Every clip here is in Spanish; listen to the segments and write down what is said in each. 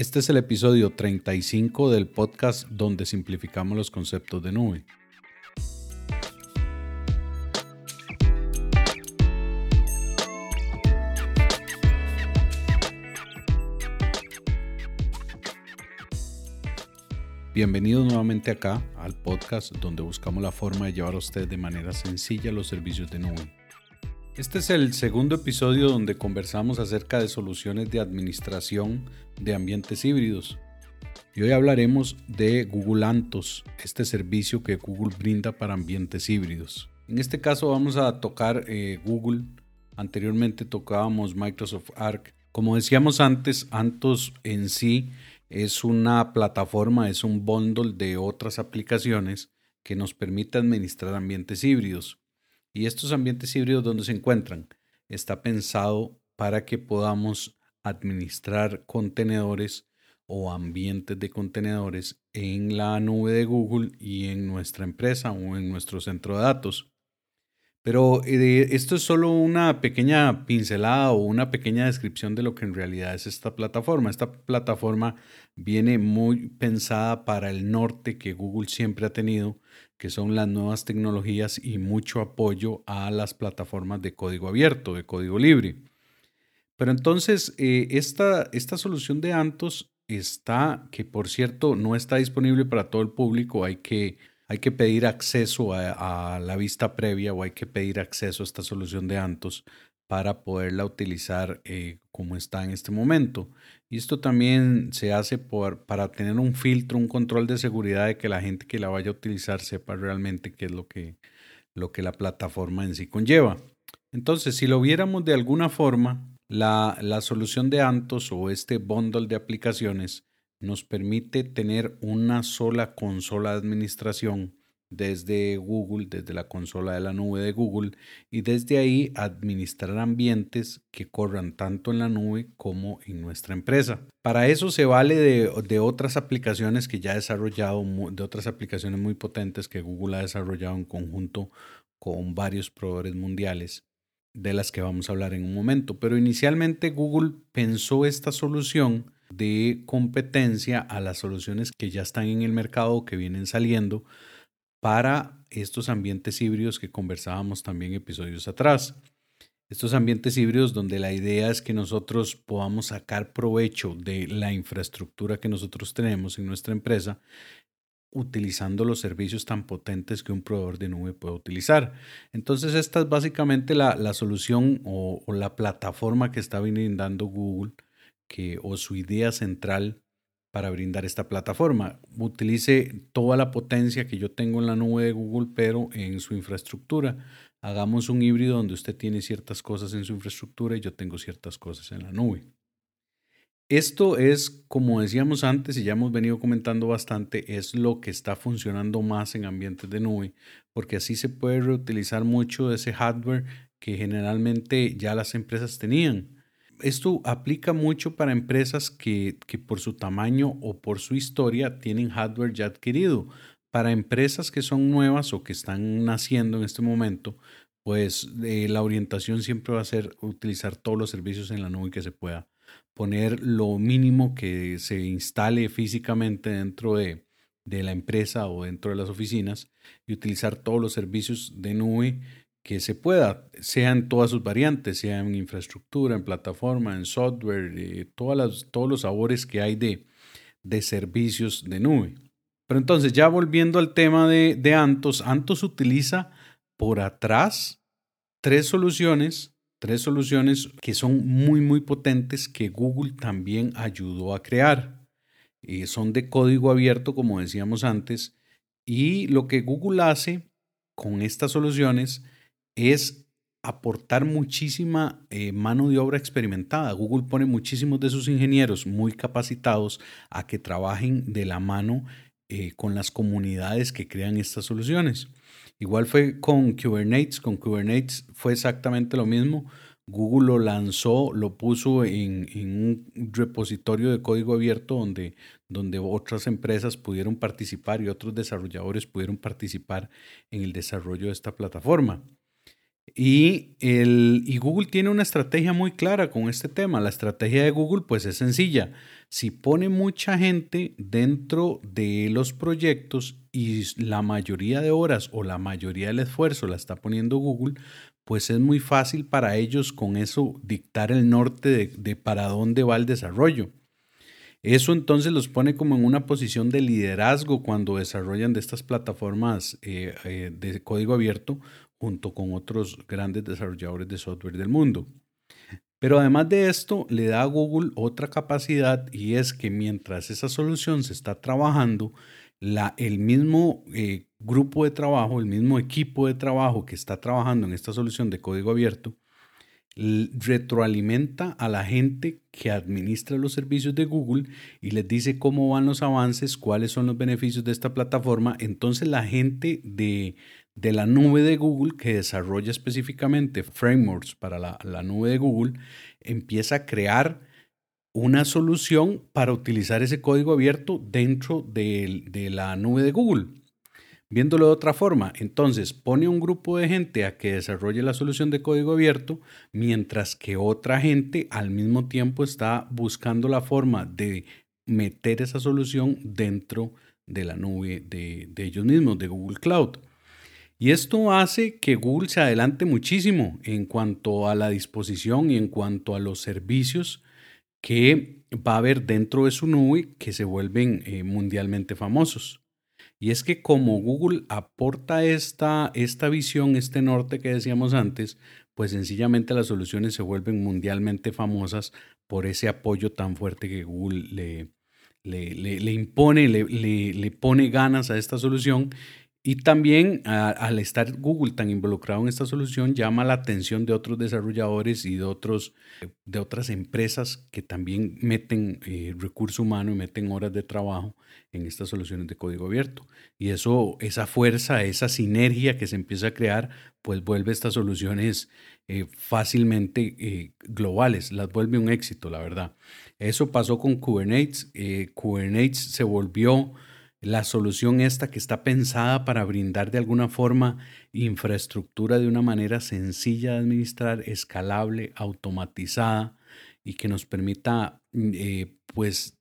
Este es el episodio 35 del podcast donde simplificamos los conceptos de nube. Bienvenidos nuevamente acá al podcast donde buscamos la forma de llevar a usted de manera sencilla los servicios de nube. Este es el segundo episodio donde conversamos acerca de soluciones de administración de ambientes híbridos. Y hoy hablaremos de Google Antos, este servicio que Google brinda para ambientes híbridos. En este caso vamos a tocar eh, Google. Anteriormente tocábamos Microsoft Arc. Como decíamos antes, Antos en sí es una plataforma, es un bundle de otras aplicaciones que nos permite administrar ambientes híbridos. Y estos ambientes híbridos donde se encuentran está pensado para que podamos administrar contenedores o ambientes de contenedores en la nube de Google y en nuestra empresa o en nuestro centro de datos. Pero eh, esto es solo una pequeña pincelada o una pequeña descripción de lo que en realidad es esta plataforma. Esta plataforma viene muy pensada para el norte que Google siempre ha tenido, que son las nuevas tecnologías y mucho apoyo a las plataformas de código abierto, de código libre. Pero entonces, eh, esta, esta solución de Antos está, que por cierto no está disponible para todo el público, hay que hay que pedir acceso a, la vista previa o hay que pedir acceso a esta solución de Antos para poderla utilizar eh, como está en este momento. Y esto también se hace por, para tener un filtro, un control de seguridad de que la gente que la vaya a utilizar sepa realmente qué es lo que, lo que la plataforma en sí conlleva. Entonces, si lo viéramos de alguna forma, la, la solución de Antos o este bundle de aplicaciones nos permite tener una sola consola de administración desde Google, desde la consola de la nube de Google y desde ahí administrar ambientes que corran tanto en la nube como en nuestra empresa. Para eso se vale de, otras aplicaciones que ya ha desarrollado, de otras aplicaciones muy potentes que Google ha desarrollado en conjunto con varios proveedores mundiales de las que vamos a hablar en un momento. Pero inicialmente Google pensó esta solución de competencia a las soluciones que ya están en el mercado o que vienen saliendo para estos ambientes híbridos que conversábamos también episodios atrás. Estos ambientes híbridos donde la idea es que nosotros podamos sacar provecho de la infraestructura que nosotros tenemos en nuestra empresa utilizando los servicios tan potentes que un proveedor de nube puede utilizar. Entonces esta es básicamente la, solución o, o la plataforma que está brindando Google que, o su idea central para brindar esta plataforma. Utilice toda la potencia que yo tengo en la nube de Google, pero en su infraestructura. Hagamos un híbrido donde usted tiene ciertas cosas en su infraestructura y yo tengo ciertas cosas en la nube. Esto es, como decíamos antes y ya hemos venido comentando bastante, es lo que está funcionando más en ambientes de nube, porque así se puede reutilizar mucho de ese hardware que generalmente ya las empresas tenían esto aplica mucho para empresas que, por su tamaño o por su historia tienen hardware ya adquirido. Para empresas que son nuevas o que están naciendo en este momento, pues eh, la orientación siempre va a ser utilizar todos los servicios en la nube que se pueda. Poner lo mínimo que se instale físicamente dentro de, de la empresa o dentro de las oficinas y utilizar todos los servicios de nube que se pueda, sea en todas sus variantes, sea en infraestructura, en plataforma, en software, eh, todas las, todos los sabores que hay de, de servicios de nube. Pero entonces, ya volviendo al tema de, de Antos, Antos utiliza por atrás tres soluciones, tres soluciones que son muy, muy potentes que Google también ayudó a crear. Eh, son de código abierto, como decíamos antes, y lo que Google hace con estas soluciones es aportar muchísima eh, mano de obra experimentada. Google pone muchísimos de sus ingenieros muy capacitados a que trabajen de la mano eh, con las comunidades que crean estas soluciones. Igual fue con Kubernetes, con Kubernetes fue exactamente lo mismo. Google lo lanzó, lo puso en, un repositorio de código abierto donde, donde otras empresas pudieron participar y otros desarrolladores pudieron participar en el desarrollo de esta plataforma. Y, el, y Google tiene una estrategia muy clara con este tema. La estrategia de Google pues es sencilla. Si pone mucha gente dentro de los proyectos y la mayoría de horas o la mayoría del esfuerzo la está poniendo Google, pues es muy fácil para ellos con eso dictar el norte de, para dónde va el desarrollo. Eso entonces los pone como en una posición de liderazgo cuando desarrollan de estas plataformas eh, eh, de código abierto junto con otros grandes desarrolladores de software del mundo. Pero además de esto, le da a Google otra capacidad y es que mientras esa solución se está trabajando, el mismo eh, grupo de trabajo, el mismo equipo de trabajo que está trabajando en esta solución de código abierto, retroalimenta a la gente que administra los servicios de Google y les dice cómo van los avances, cuáles son los beneficios de esta plataforma. Entonces la gente de, de la nube de Google que desarrolla específicamente frameworks para la, nube de Google empieza a crear una solución para utilizar ese código abierto dentro de, de la nube de Google. Viéndolo de otra forma, entonces pone un grupo de gente a que desarrolle la solución de código abierto, mientras que otra gente al mismo tiempo está buscando la forma de meter esa solución dentro de la nube de, de ellos mismos, de Google Cloud. Y esto hace que Google se adelante muchísimo en cuanto a la disposición y en cuanto a los servicios que va a haber dentro de su nube que se vuelven eh, mundialmente famosos. Y es que como Google aporta esta, esta visión, este norte que decíamos antes, pues sencillamente las soluciones se vuelven mundialmente famosas por ese apoyo tan fuerte que Google le, le, impone, le, le, pone ganas a esta solución y también al estar Google tan involucrado en esta solución, llama la atención de otros desarrolladores y de, otros, de otras empresas que también meten eh, recurso humano y meten horas de trabajo en estas soluciones de código abierto. Y eso, esa fuerza, esa sinergia que se empieza a crear, pues vuelve estas soluciones eh, fácilmente eh, globales, las vuelve un éxito, la verdad. Eso pasó con Kubernetes. Kubernetes se volvió la solución esta que está pensada para brindar de alguna forma infraestructura de una manera sencilla de administrar, escalable, automatizada y que nos permita mm, eh, pues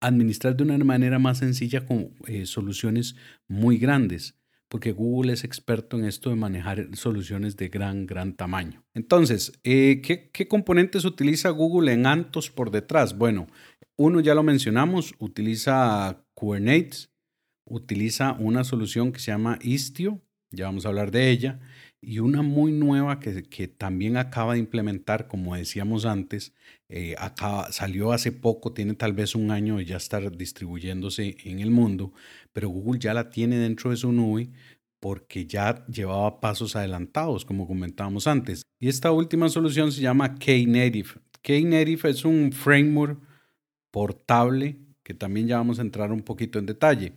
administrar de una manera más sencilla con eh, soluciones muy grandes, porque Google es experto en esto de manejar soluciones de gran, gran tamaño. Entonces, eh, ¿qué, ¿qué componentes utiliza Google en Antos por detrás? Bueno, uno ya lo mencionamos, utiliza Kubernetes utiliza una solución que se llama Istio, ya vamos a hablar de ella, y una muy nueva que, que también acaba de implementar, como decíamos antes, eh, acaba, salió hace poco, tiene tal vez un año de ya estar distribuyéndose en el mundo, pero Google ya la tiene dentro de su nube porque ya llevaba pasos adelantados, como comentábamos antes. Y esta última solución se llama Knative. Knative es un framework portable que también ya vamos a entrar un poquito en detalle.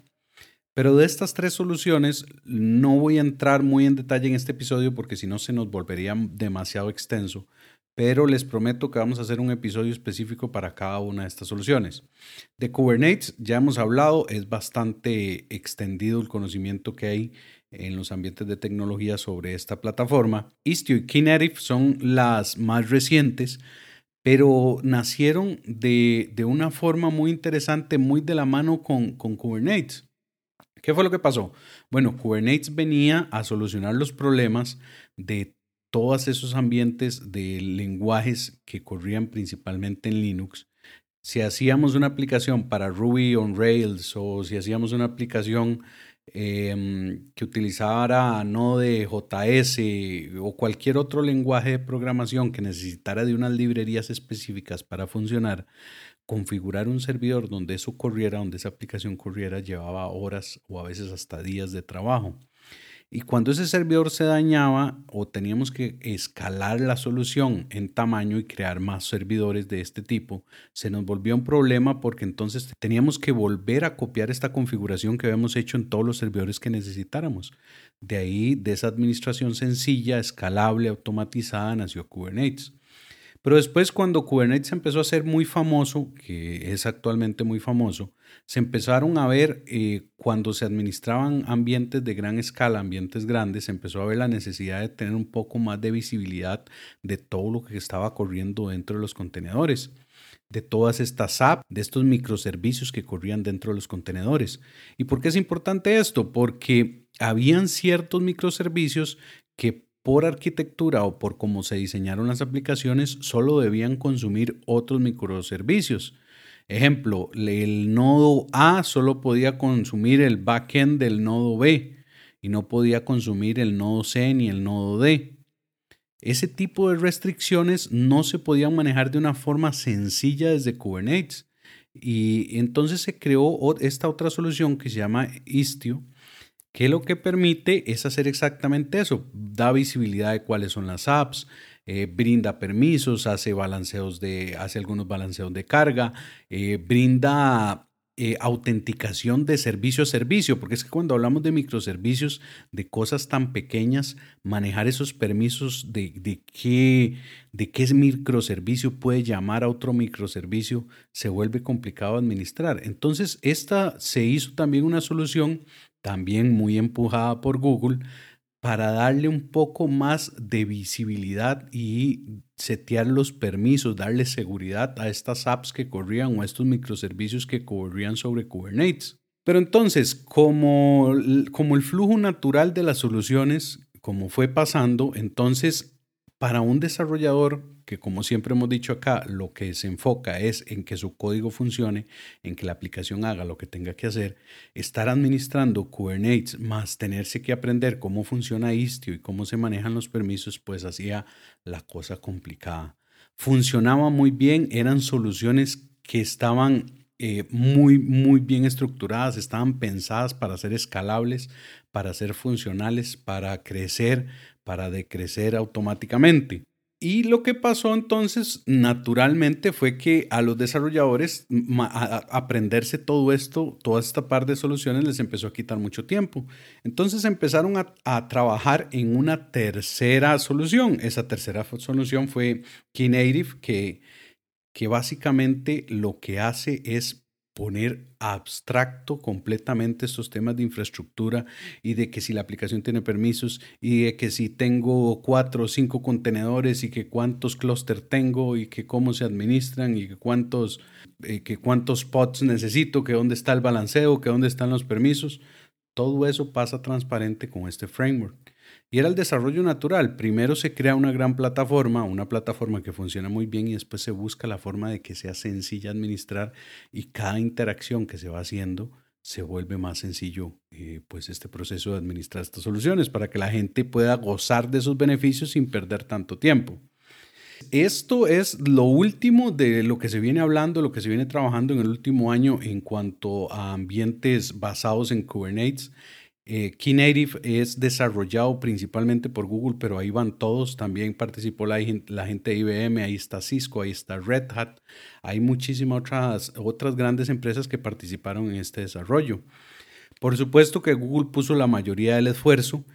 Pero de estas tres soluciones no voy a entrar muy en detalle en este episodio porque si no se nos volvería demasiado extenso, pero les prometo que vamos a hacer un episodio específico para cada una de estas soluciones. De Kubernetes ya hemos hablado, es bastante extendido el conocimiento que hay en los ambientes de tecnología sobre esta plataforma. Istio y Knative son las más recientes, pero nacieron de, una forma muy interesante, muy de la mano con, con Kubernetes. ¿Qué fue lo que pasó? Bueno, Kubernetes venía a solucionar los problemas de todos esos ambientes de lenguajes que corrían principalmente en Linux. Si hacíamos una aplicación para Ruby on Rails o si hacíamos una aplicación em, que utilizara Node.js o cualquier otro lenguaje de programación que necesitara de unas librerías específicas para funcionar, configurar un servidor donde eso corriera, donde esa aplicación corriera, llevaba horas o a veces hasta días de trabajo. Y cuando ese servidor se dañaba o teníamos que escalar la solución en tamaño y crear más servidores de este tipo, se nos volvió un problema porque entonces teníamos que volver a copiar esta configuración que habíamos hecho en todos los servidores que necesitáramos. De ahí, de esa administración sencilla, escalable, automatizada, nació Kubernetes. Pero después cuando Kubernetes empezó a ser muy famoso, que es actualmente muy famoso, se empezaron a ver eh, cuando se administraban ambientes de gran escala, ambientes grandes, se empezó a ver la necesidad de tener un poco más de visibilidad de todo lo que estaba corriendo dentro de los contenedores de todas estas apps, de estos microservicios que corrían dentro de los contenedores. ¿Y por qué es importante esto? Porque habían ciertos microservicios que por arquitectura o por cómo se diseñaron las aplicaciones solo debían consumir otros microservicios. Ejemplo, el nodo A solo podía consumir el backend del nodo B y no podía consumir el nodo C ni el nodo D. Ese tipo de restricciones no se podían manejar de una forma sencilla desde Kubernetes. Y entonces se creó esta otra solución que se llama Istio, que lo que permite es hacer exactamente eso. Da visibilidad de cuáles son las apps, eh, brinda permisos, hace balanceos de, hace algunos balanceos de carga, eh, brinda eh, autenticación de servicio a servicio, porque es que cuando hablamos de microservicios, de cosas tan pequeñas, manejar esos permisos de, de, qué, de qué microservicio puede llamar a otro microservicio se vuelve complicado administrar. Entonces, esta se hizo también una solución, también muy empujada por Google, para darle un poco más de visibilidad y setear los permisos, darle seguridad a estas apps que corrían o a estos microservicios que corrían sobre Kubernetes. Pero entonces, como, como el flujo natural de las soluciones, como fue pasando, entonces para un desarrollador que como siempre hemos dicho acá, lo que se enfoca es en que su código funcione, en que la aplicación haga lo que tenga que hacer, estar administrando Kubernetes más tenerse que aprender cómo funciona Istio y cómo se manejan los permisos, pues hacía la cosa complicada. Funcionaba muy bien, eran soluciones que estaban eh, muy, muy bien estructuradas, estaban pensadas para ser escalables, para ser funcionales, para crecer, para decrecer automáticamente. Y lo que pasó entonces naturalmente fue que a los desarrolladores aprenderse todo esto, toda esta par de soluciones les empezó a quitar mucho tiempo. Entonces empezaron a, a trabajar en una tercera solución. Esa tercera solución fue Knative, que, que básicamente lo que hace es poner abstracto completamente estos temas de infraestructura y de que si la aplicación tiene permisos y de que si tengo cuatro o cinco contenedores y que cuántos clúster tengo y que cómo se administran y que cuántos, eh, que cuántos pods necesito, que dónde está el balanceo, que dónde están los permisos. Todo eso pasa transparente con este framework. Y era el desarrollo natural. Primero se crea una gran plataforma, una plataforma que funciona muy bien y después se busca la forma de que sea sencilla administrar y cada interacción que se va haciendo se vuelve más sencillo eh, pues este proceso de administrar estas soluciones para que la gente pueda gozar de esos beneficios sin perder tanto tiempo. Esto es lo último de lo que se viene hablando, lo que se viene trabajando en el último año en cuanto a ambientes basados en Kubernetes. Eh, Knative es desarrollado principalmente por Google, pero ahí van todos. También participó la, gente de IBM, ahí está Cisco, ahí está Red Hat. Hay muchísimas otras, otras grandes empresas que participaron en este desarrollo. Por supuesto que Google puso la mayoría del esfuerzo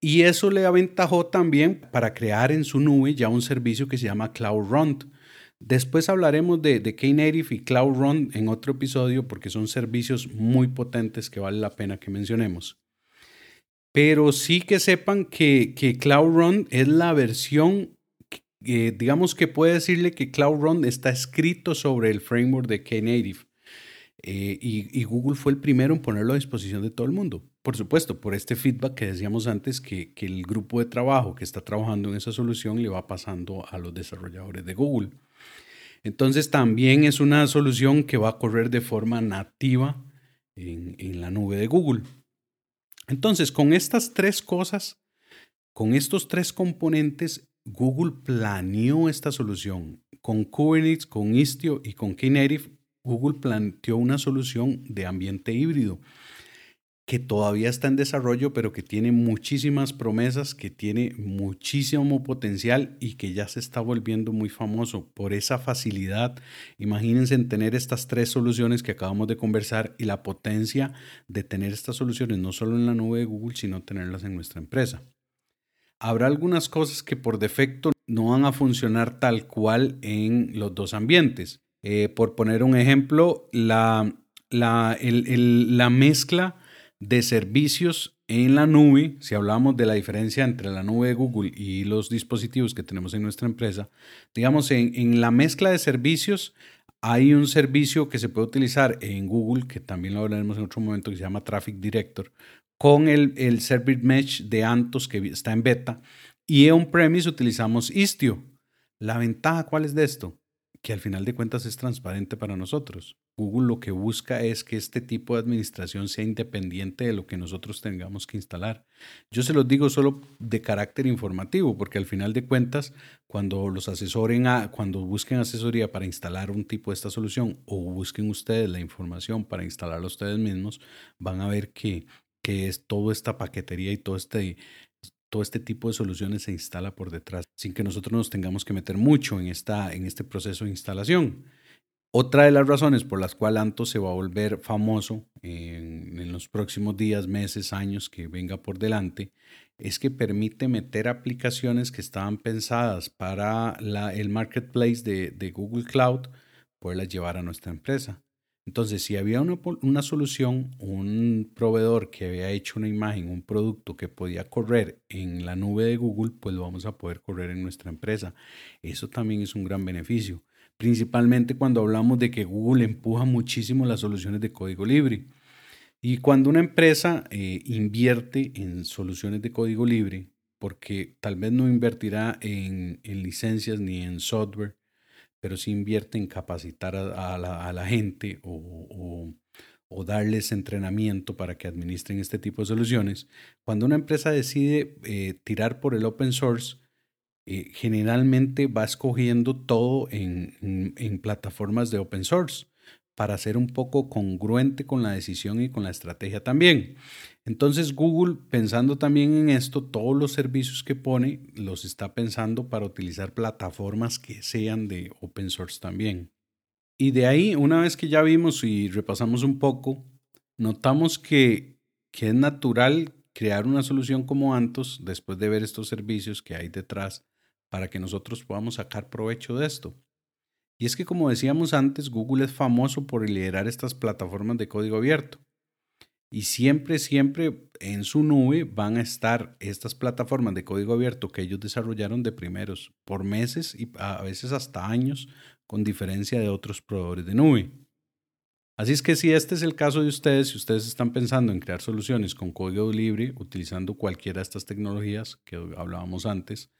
y eso le aventajó también para crear en su nube ya un servicio que se llama Cloud Run. Después hablaremos de, de Knative y Cloud Run en otro episodio porque son servicios muy potentes que vale la pena que mencionemos. Pero sí que sepan que, que Cloud Run es la versión, digamos que puede decirle que Cloud Run está escrito sobre el framework de Knative. Eh, y, Google fue el primero en ponerlo a disposición de todo el mundo. Por supuesto, por este feedback que decíamos antes, que, que el grupo de trabajo que está trabajando en esa solución le va pasando a los desarrolladores de Google. Entonces también es una solución que va a correr de forma nativa en, en la nube de Google. Entonces, con estas tres cosas, con estos tres componentes, Google planeó esta solución. Con Kubernetes, con Istio y con Knative, Google planteó una solución de ambiente híbrido que todavía está en desarrollo, pero que tiene muchísimas promesas, que tiene muchísimo potencial y que ya se está volviendo muy famoso por esa facilidad. Imagínense en tener estas tres soluciones que acabamos de conversar y la potencia de tener estas soluciones no solo en la nube de Google, sino tenerlas en nuestra empresa. Habrá algunas cosas que por defecto no van a funcionar tal cual en los dos ambientes. Eh, por poner un ejemplo, la, la, la mezcla de servicios en la nube, si hablamos de la diferencia entre la nube de Google y los dispositivos que tenemos en nuestra empresa, digamos, en, en, la mezcla de servicios hay un servicio que se puede utilizar en Google, que también lo hablaremos en otro momento, que se llama Traffic Director, con el, el Service Mesh de Antos que está en beta. Y on-premise utilizamos Istio. La ventaja, ¿cuál es de esto? Que al final de cuentas es transparente para nosotros. Google lo que busca es que este tipo de administración sea independiente de lo que nosotros tengamos que instalar. Yo se los digo solo de carácter informativo, porque al final de cuentas, cuando los asesoren, a, cuando busquen asesoría para instalar un tipo de esta solución o busquen ustedes la información para instalarla ustedes mismos, van a ver que, que es toda esta paquetería y todo este, todo este tipo de soluciones se instala por detrás, sin que nosotros nos tengamos que meter mucho en, esta, en este proceso de instalación. Otra de las razones por las cuales Anto se va a volver famoso en, los próximos días, meses, años que venga por delante, es que permite meter aplicaciones que estaban pensadas para el marketplace de, de, Google Cloud, poderlas llevar a nuestra empresa. Entonces, si había una, una solución, un proveedor que había hecho una imagen, un producto que podía correr en la nube de Google, pues lo vamos a poder correr en nuestra empresa. Eso también es un gran beneficio principalmente cuando hablamos de que Google empuja muchísimo las soluciones de código libre. Y cuando una empresa eh, invierte en soluciones de código libre, porque tal vez no invertirá en, licencias ni en software, pero sí invierte en capacitar a, la, gente o, darles entrenamiento para que administren este tipo de soluciones, cuando una empresa decide eh, tirar por el open source, eh, generalmente va escogiendo todo en, en, plataformas de open source para ser un poco congruente con la decisión y con la estrategia también. Entonces Google, pensando también en esto, todos los servicios que pone los está pensando para utilizar plataformas que sean de open source también. Y de ahí, una vez que ya vimos y repasamos un poco, notamos que, que es natural crear una solución como Antos después de ver estos servicios que hay detrás para que nosotros podamos sacar provecho de esto. Y es que como decíamos antes, Google es famoso por liderar estas plataformas de código abierto. Y siempre, siempre en su nube van a estar estas plataformas de código abierto que ellos desarrollaron de primeros, por meses y a veces hasta años, con diferencia de otros proveedores de nube. Así es que si este es el caso de ustedes, si ustedes están pensando en crear soluciones con código libre utilizando cualquiera de estas tecnologías que hablábamos antes,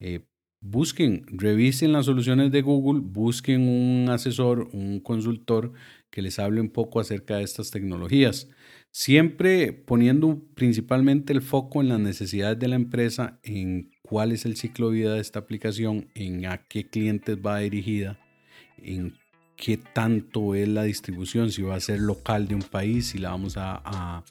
eh, busquen, revisen las soluciones de Google, busquen un asesor, un consultor que les hable un poco acerca de estas tecnologías. Siempre poniendo principalmente el foco en las necesidades de la empresa, en cuál es el ciclo de vida de esta aplicación, en a qué clientes va dirigida, en qué tanto es la distribución, si va a ser local de un país, si la vamos a, a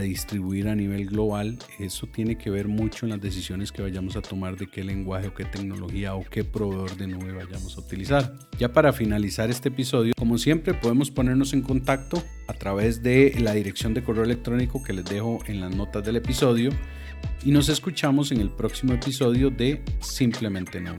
distribuir a nivel global, eso tiene que ver mucho en las decisiones que vayamos a tomar de qué lenguaje o qué tecnología o qué proveedor de nube vayamos a utilizar. Ya para finalizar este episodio, como siempre podemos ponernos en contacto a través de la dirección de correo electrónico que les dejo en las notas del episodio y nos escuchamos en el próximo episodio de Simplemente No.